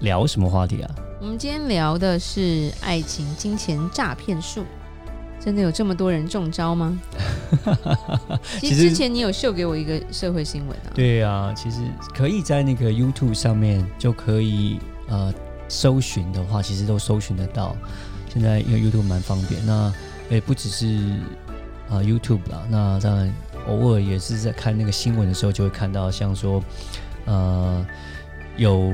聊什么话题啊？我们今天聊的是爱情、金钱诈骗术，真的有这么多人中招吗？其实之前你有秀给我一个社会新闻啊。对啊，其实可以在那个 YouTube 上面就可以呃搜寻的话，其实都搜寻得到。现在因为 YouTube 蛮方便，那也不只是啊、呃、YouTube 啦，那当然偶尔也是在看那个新闻的时候，就会看到像说呃有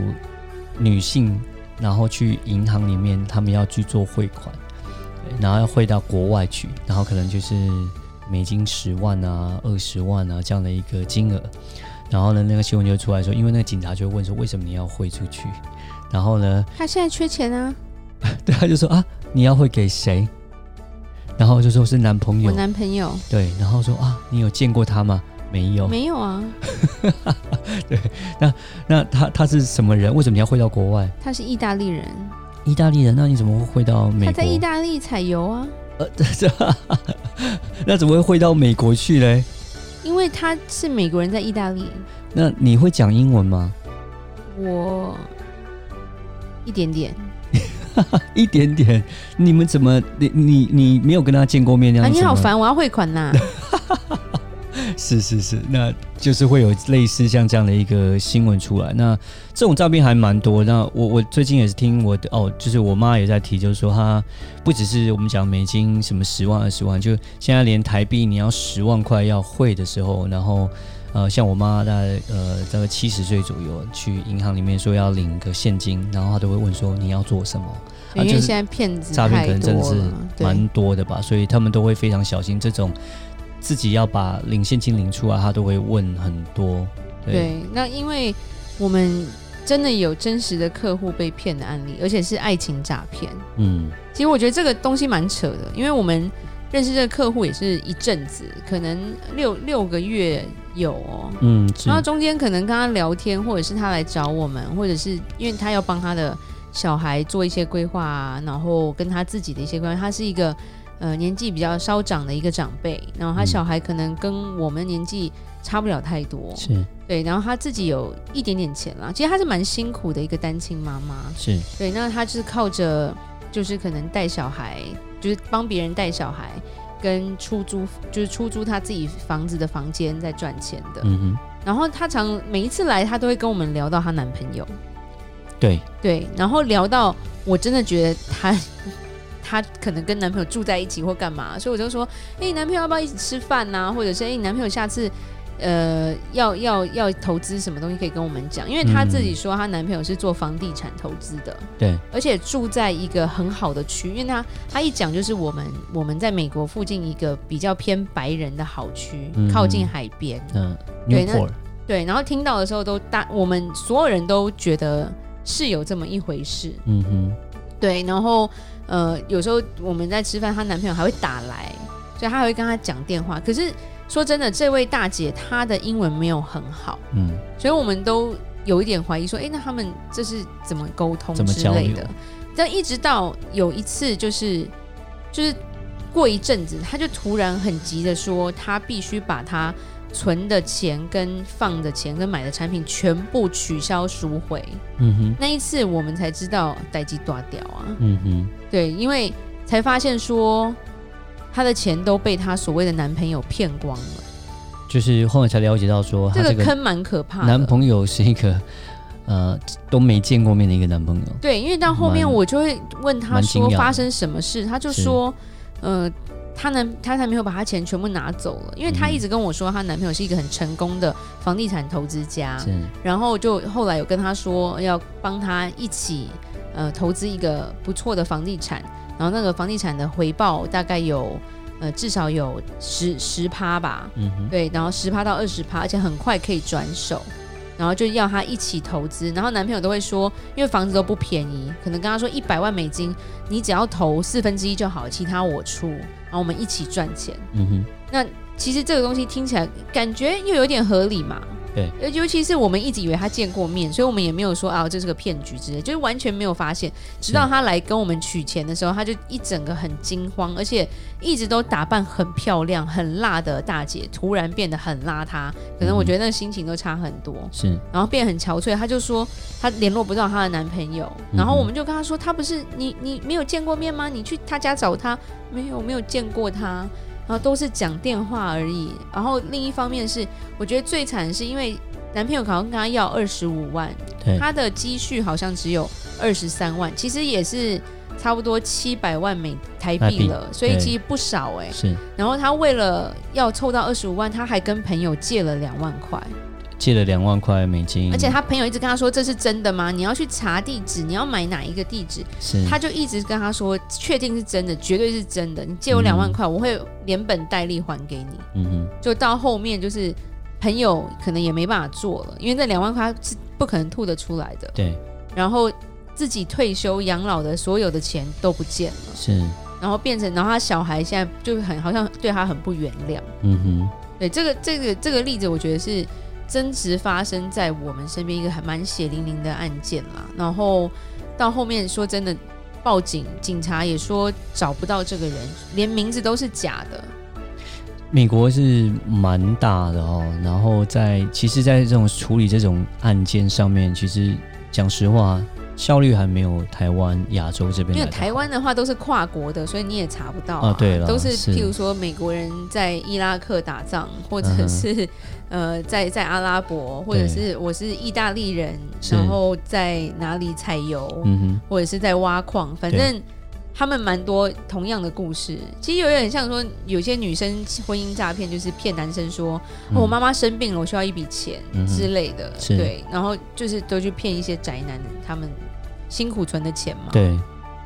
女性。然后去银行里面，他们要去做汇款，然后要汇到国外去，然后可能就是美金十万啊、二十万啊这样的一个金额。然后呢，那个新闻就出来说，因为那个警察就会问说，为什么你要汇出去？然后呢，他现在缺钱啊。对，他就说啊，你要汇给谁？然后就说是男朋友。我男朋友。对，然后说啊，你有见过他吗？没有，没有啊。对，那那他他是什么人？为什么你要汇到国外？他是意大利人。意大利人，那你怎么会汇到美国？他在意大利采油啊。呃，这 那怎么会汇到美国去嘞？因为他是美国人，在意大利。那你会讲英文吗？我一点点，一点点。你们怎么？你你你没有跟他见过面那样？啊，你好烦，我要汇款呐。是是是，那就是会有类似像这样的一个新闻出来。那这种诈骗还蛮多。那我我最近也是听我的哦，就是我妈也在提，就是说她不只是我们讲美金什么十万二十万，就现在连台币你要十万块要汇的时候，然后呃，像我妈大概呃大概七十岁左右去银行里面说要领个现金，然后她都会问说你要做什么？因为现在骗子诈骗可能真的是蛮多的吧，所以他们都会非常小心这种。自己要把领现金领出来，他都会问很多。对，对，那因为我们真的有真实的客户被骗的案例，而且是爱情诈骗。嗯，其实我觉得这个东西蛮扯的，因为我们认识这个客户也是一阵子，可能六六个月有哦。嗯，然后中间可能跟他聊天，或者是他来找我们，或者是因为他要帮他的小孩做一些规划啊，然后跟他自己的一些关系，他是一个。呃，年纪比较稍长的一个长辈，然后他小孩可能跟我们年纪差不了太多，是。对，然后他自己有一点点钱啦，其实他是蛮辛苦的一个单亲妈妈，是。对，那他就是靠着就是可能带小孩，就是帮别人带小孩，跟出租，就是出租他自己房子的房间在赚钱的，嗯哼，然后他常每一次来，他都会跟我们聊到她男朋友，对。对，然后聊到我真的觉得他。她可能跟男朋友住在一起或干嘛，所以我就说，哎、欸，你男朋友要不要一起吃饭呐、啊？或者是哎、欸，你男朋友下次呃要要要投资什么东西可以跟我们讲？因为她自己说她男朋友是做房地产投资的，对、嗯，而且住在一个很好的区，因为她她一讲就是我们我们在美国附近一个比较偏白人的好区，嗯、靠近海边，嗯，对，那对，然后听到的时候都大，我们所有人都觉得是有这么一回事，嗯哼，对，然后。呃，有时候我们在吃饭，她男朋友还会打来，所以她还会跟她讲电话。可是说真的，这位大姐她的英文没有很好，嗯，所以我们都有一点怀疑，说，哎，那他们这是怎么沟通之类的？但一直到有一次，就是就是过一阵子，她就突然很急的说，她必须把她。存的钱跟放的钱跟买的产品全部取消赎回，嗯哼，那一次我们才知道待机断掉啊，嗯哼，对，因为才发现说她的钱都被她所谓的男朋友骗光了，就是后来才了解到说这个坑蛮可怕的，男朋友是一个呃都没见过面的一个男朋友，对，因为到后面我就会问他说发生什么事，他就说呃。她男她男朋友把她钱全部拿走了，因为她一直跟我说她男朋友是一个很成功的房地产投资家，然后就后来有跟她说要帮她一起呃投资一个不错的房地产，然后那个房地产的回报大概有呃至少有十十趴吧，嗯，对，然后十趴到二十趴，而且很快可以转手，然后就要他一起投资，然后男朋友都会说，因为房子都不便宜，可能跟他说一百万美金，你只要投四分之一就好，其他我出，然后我们一起赚钱。嗯哼，那其实这个东西听起来感觉又有点合理嘛。对，尤其是我们一直以为他见过面，所以我们也没有说啊，这是个骗局之类，就是完全没有发现。直到他来跟我们取钱的时候，他就一整个很惊慌，而且一直都打扮很漂亮、很辣的大姐，突然变得很邋遢，可能我觉得那个心情都差很多。是、嗯，然后变得很憔悴。他就说他联络不到她的男朋友，然后我们就跟他说，他不是你你没有见过面吗？你去他家找他，没有没有见过他。然后都是讲电话而已。然后另一方面是，我觉得最惨的是，因为男朋友好像跟他要二十五万，他的积蓄好像只有二十三万，其实也是差不多七百万美台币了，所以其实不少哎。是。然后他为了要凑到二十五万，他还跟朋友借了两万块。借了两万块美金，而且他朋友一直跟他说，这是真的吗？你要去查地址，你要买哪一个地址？是，他就一直跟他说，确定是真的，绝对是真的。你借我两万块，嗯，我会连本带利还给你。嗯哼，就到后面就是朋友可能也没办法做了，因为那两万块是不可能吐得出来的。对，然后自己退休养老的所有的钱都不见了。是，然后变成，然后他小孩现在就很好像对他很不原谅。嗯哼，对，这个这个这个例子，我觉得是。争执发生在我们身边一个还蛮血淋淋的案件啦，然后到后面说真的，报警，警察也说找不到这个人，连名字都是假的。美国是蛮大的哦，然后在其实，在这种处理这种案件上面，其实讲实话。效率还没有台湾、亚洲这边，因为台湾的话都是跨国的，所以你也查不到啊。哦、对了，都是譬如说美国人在伊拉克打仗，或者是、嗯、呃在在阿拉伯，或者是我是意大利人，然后在哪里采油，嗯，或者是在挖矿，反正他们蛮多同样的故事。其实有点像说，有些女生婚姻诈骗就是骗男生说，嗯哦、我妈妈生病了，我需要一笔钱之类的，嗯、对，然后就是都去骗一些宅男他们。辛苦存的钱嘛，对，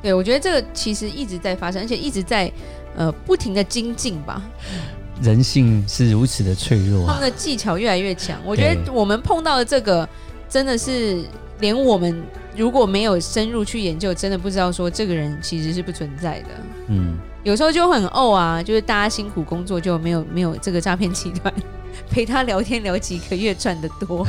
对我觉得这个其实一直在发生，而且一直在呃不停的精进吧。人性是如此的脆弱，他们的技巧越来越强。我觉得我们碰到的这个真的是连我们如果没有深入去研究，真的不知道说这个人其实是不存在的。嗯，有时候就很怄啊，就是大家辛苦工作就没有没有这个诈骗集团。陪他聊天聊几个月赚得多，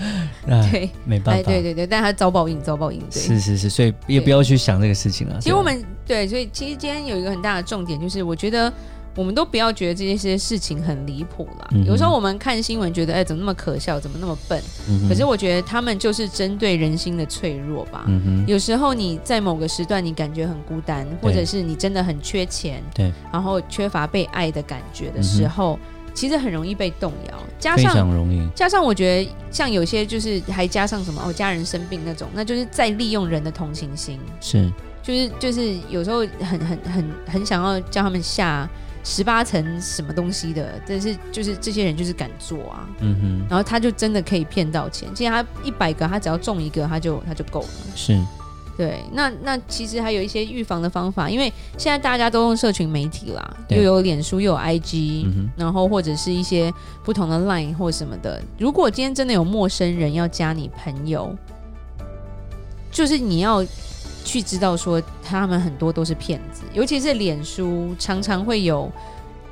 对，没办法，对对对，但他遭报应，遭报应，对，是是是，所以也不要去想这个事情了。其实我们对，所以其实今天有一个很大的重点，就是我觉得我们都不要觉得这些事情很离谱啦。嗯、有时候我们看新闻觉得，哎，怎么那么可笑，怎么那么笨？嗯、可是我觉得他们就是针对人心的脆弱吧。嗯、有时候你在某个时段你感觉很孤单，或者是你真的很缺钱，对，然后缺乏被爱的感觉的时候。嗯其实很容易被动摇，加上加上，我觉得像有些就是还加上什么哦，家人生病那种，那就是在利用人的同情心，是，就是就是有时候很很很很想要叫他们下十八层什么东西的，但是就是这些人就是敢做啊，嗯哼，然后他就真的可以骗到钱，其实他一百个他只要中一个他就他就够了，是。对，那那其实还有一些预防的方法，因为现在大家都用社群媒体啦，又有脸书，又有 IG，嗯，然后或者是一些不同的 Line 或什么的。如果今天真的有陌生人要加你朋友，就是你要去知道说他们很多都是骗子，尤其是脸书常常会有。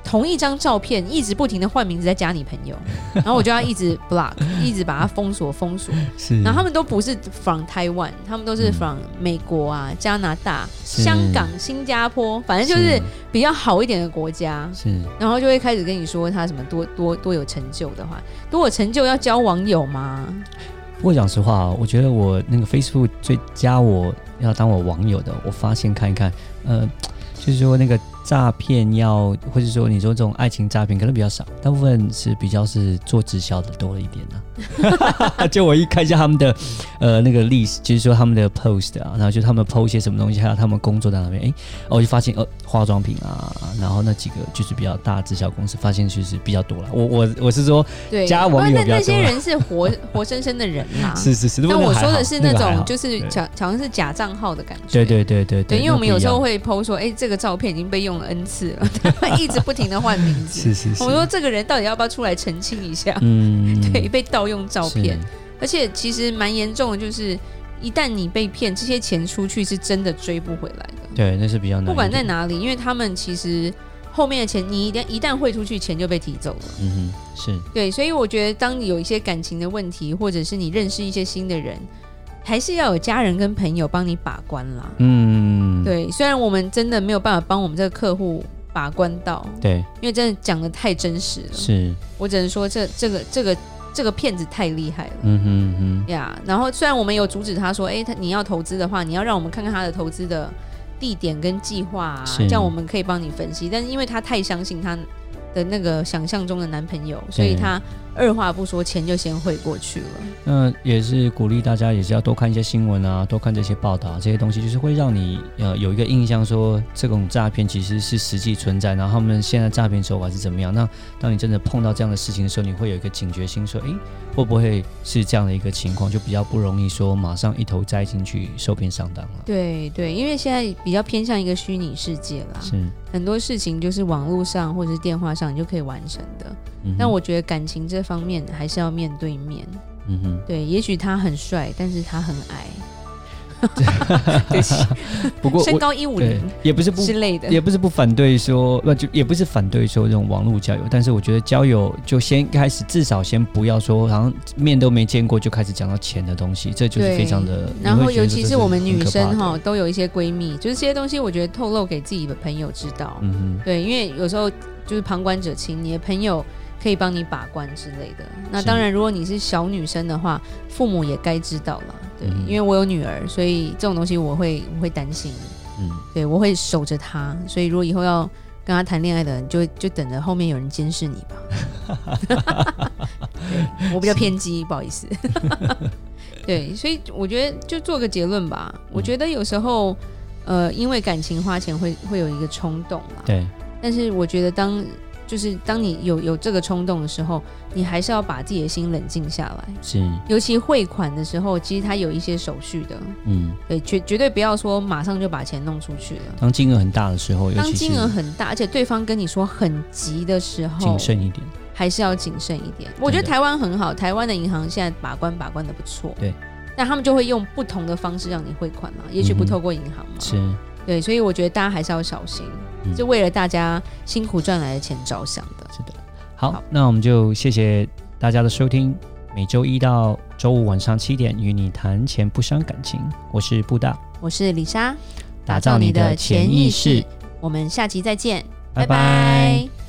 同一张照片一直不停的换名字在加你朋友，然后我就要一直 block，一直把它封锁封锁。是，然后他们都不是 from Taiwan，他们都是 from 美国啊、加拿大、香港、新加坡，反正就是比较好一点的国家。是，然后就会开始跟你说他什么多多多有成就的话，多有成就要交网友吗？不过讲实话，我觉得我那个 Facebook 最加我要当我网友的，我发现看一看，呃，就是说那个。诈骗要，或者说你说这种爱情诈骗可能比较少，大部分是比较是做直销的多了一点呢、就我一看一下他们的呃那个 list，，就是说他们的 post 啊，然后就他们 post 一些什么东西，还有他们工作在那边，哎，我就发现呃化妆品啊，然后那几个就是比较大的直销公司，发现其实比较多了。我我我是说对加网友比较多，那些人是活活生生的人啦。是 是是，但我说的是那种就是假好像是假账号的感觉。对对对对对，对，因为我们有时候会 post 说，哎，这个照片已经被用了。N 次了，他 们一直不停的换名字。是是是，我说这个人到底要不要出来澄清一下？嗯，对，被盗用照片。而且其实蛮严重的，就是一旦你被骗，这些钱出去是真的追不回来的。对，那是比较难。不管在哪里，因为他们其实后面的钱，你一旦一旦汇出去，钱就被提走了。嗯哼，是对，所以我觉得，当你有一些感情的问题，或者是你认识一些新的人，还是要有家人跟朋友帮你把关啦。嗯，对，虽然我们真的没有办法帮我们这个客户。把关到对，因为真的讲的太真实了。是我只能说这这个这个这个骗子太厉害了。嗯哼哼呀。Yeah, 然后虽然我们有阻止他说，哎，他你要投资的话，你要让我们看看他的投资的地点跟计划啊，这样我们可以帮你分析。但是因为他太相信他的那个想象中的男朋友，所以他。二话不说，钱就先汇过去了。那也是鼓励大家，也是要多看一些新闻啊，多看这些报道，这些东西就是会让你呃有一个印象，说这种诈骗其实是实际存在，然后他们现在诈骗手法是怎么样。那当你真的碰到这样的事情的时候，你会有一个警觉心，说，诶，会不会是这样的一个情况，就比较不容易说马上一头栽进去受骗上当了。对对，因为现在比较偏向一个虚拟世界啦，是很多事情就是网络上或者是电话上你就可以完成的。嗯、但我觉得感情这方面还是要面对面。嗯哼，对，也许他很帅，但是他很矮。对，不过身高一五零也不是不之类的，也不是不反对说，那就也不是反对说这种网络交友。但是我觉得交友就先开始，至少先不要说，好像面都没见过就开始讲到钱的东西，这就是非常的。然后尤其是我们女生哈，都有一些闺蜜，就是这些东西，我觉得透露给自己的朋友知道。嗯哼，对，因为有时候就是旁观者清，你的朋友。可以帮你把关之类的。那当然，如果你是小女生的话，父母也该知道了。对，嗯、因为我有女儿，所以这种东西我会我会担心。嗯，对，我会守着她。所以如果以后要跟她谈恋爱的人，就就等着后面有人监视你吧。对，我比较偏激，不好意思。对，所以我觉得就做个结论吧。我觉得有时候，呃，因为感情花钱会会有一个冲动嘛。对。但是我觉得当。就是当你有有这个冲动的时候，你还是要把自己的心冷静下来。是，尤其汇款的时候，其实它有一些手续的。嗯，对，绝绝对不要说马上就把钱弄出去了。当金额很大的时候，当金额很大，而且对方跟你说很急的时候，谨慎一点，还是要谨慎一点。我觉得台湾很好，台湾的银行现在把关把关的不错。对，那他们就会用不同的方式让你汇款嘛，也许不透过银行嘛。嗯、是。对，所以我觉得大家还是要小心，嗯、就为了大家辛苦赚来的钱着想的。是的，好，好，那我们就谢谢大家的收听，每周一到周五晚上七点与你谈钱不伤感情，我是布大，我是李莎，打造你的潜意识，我们下期再见，拜拜。拜拜。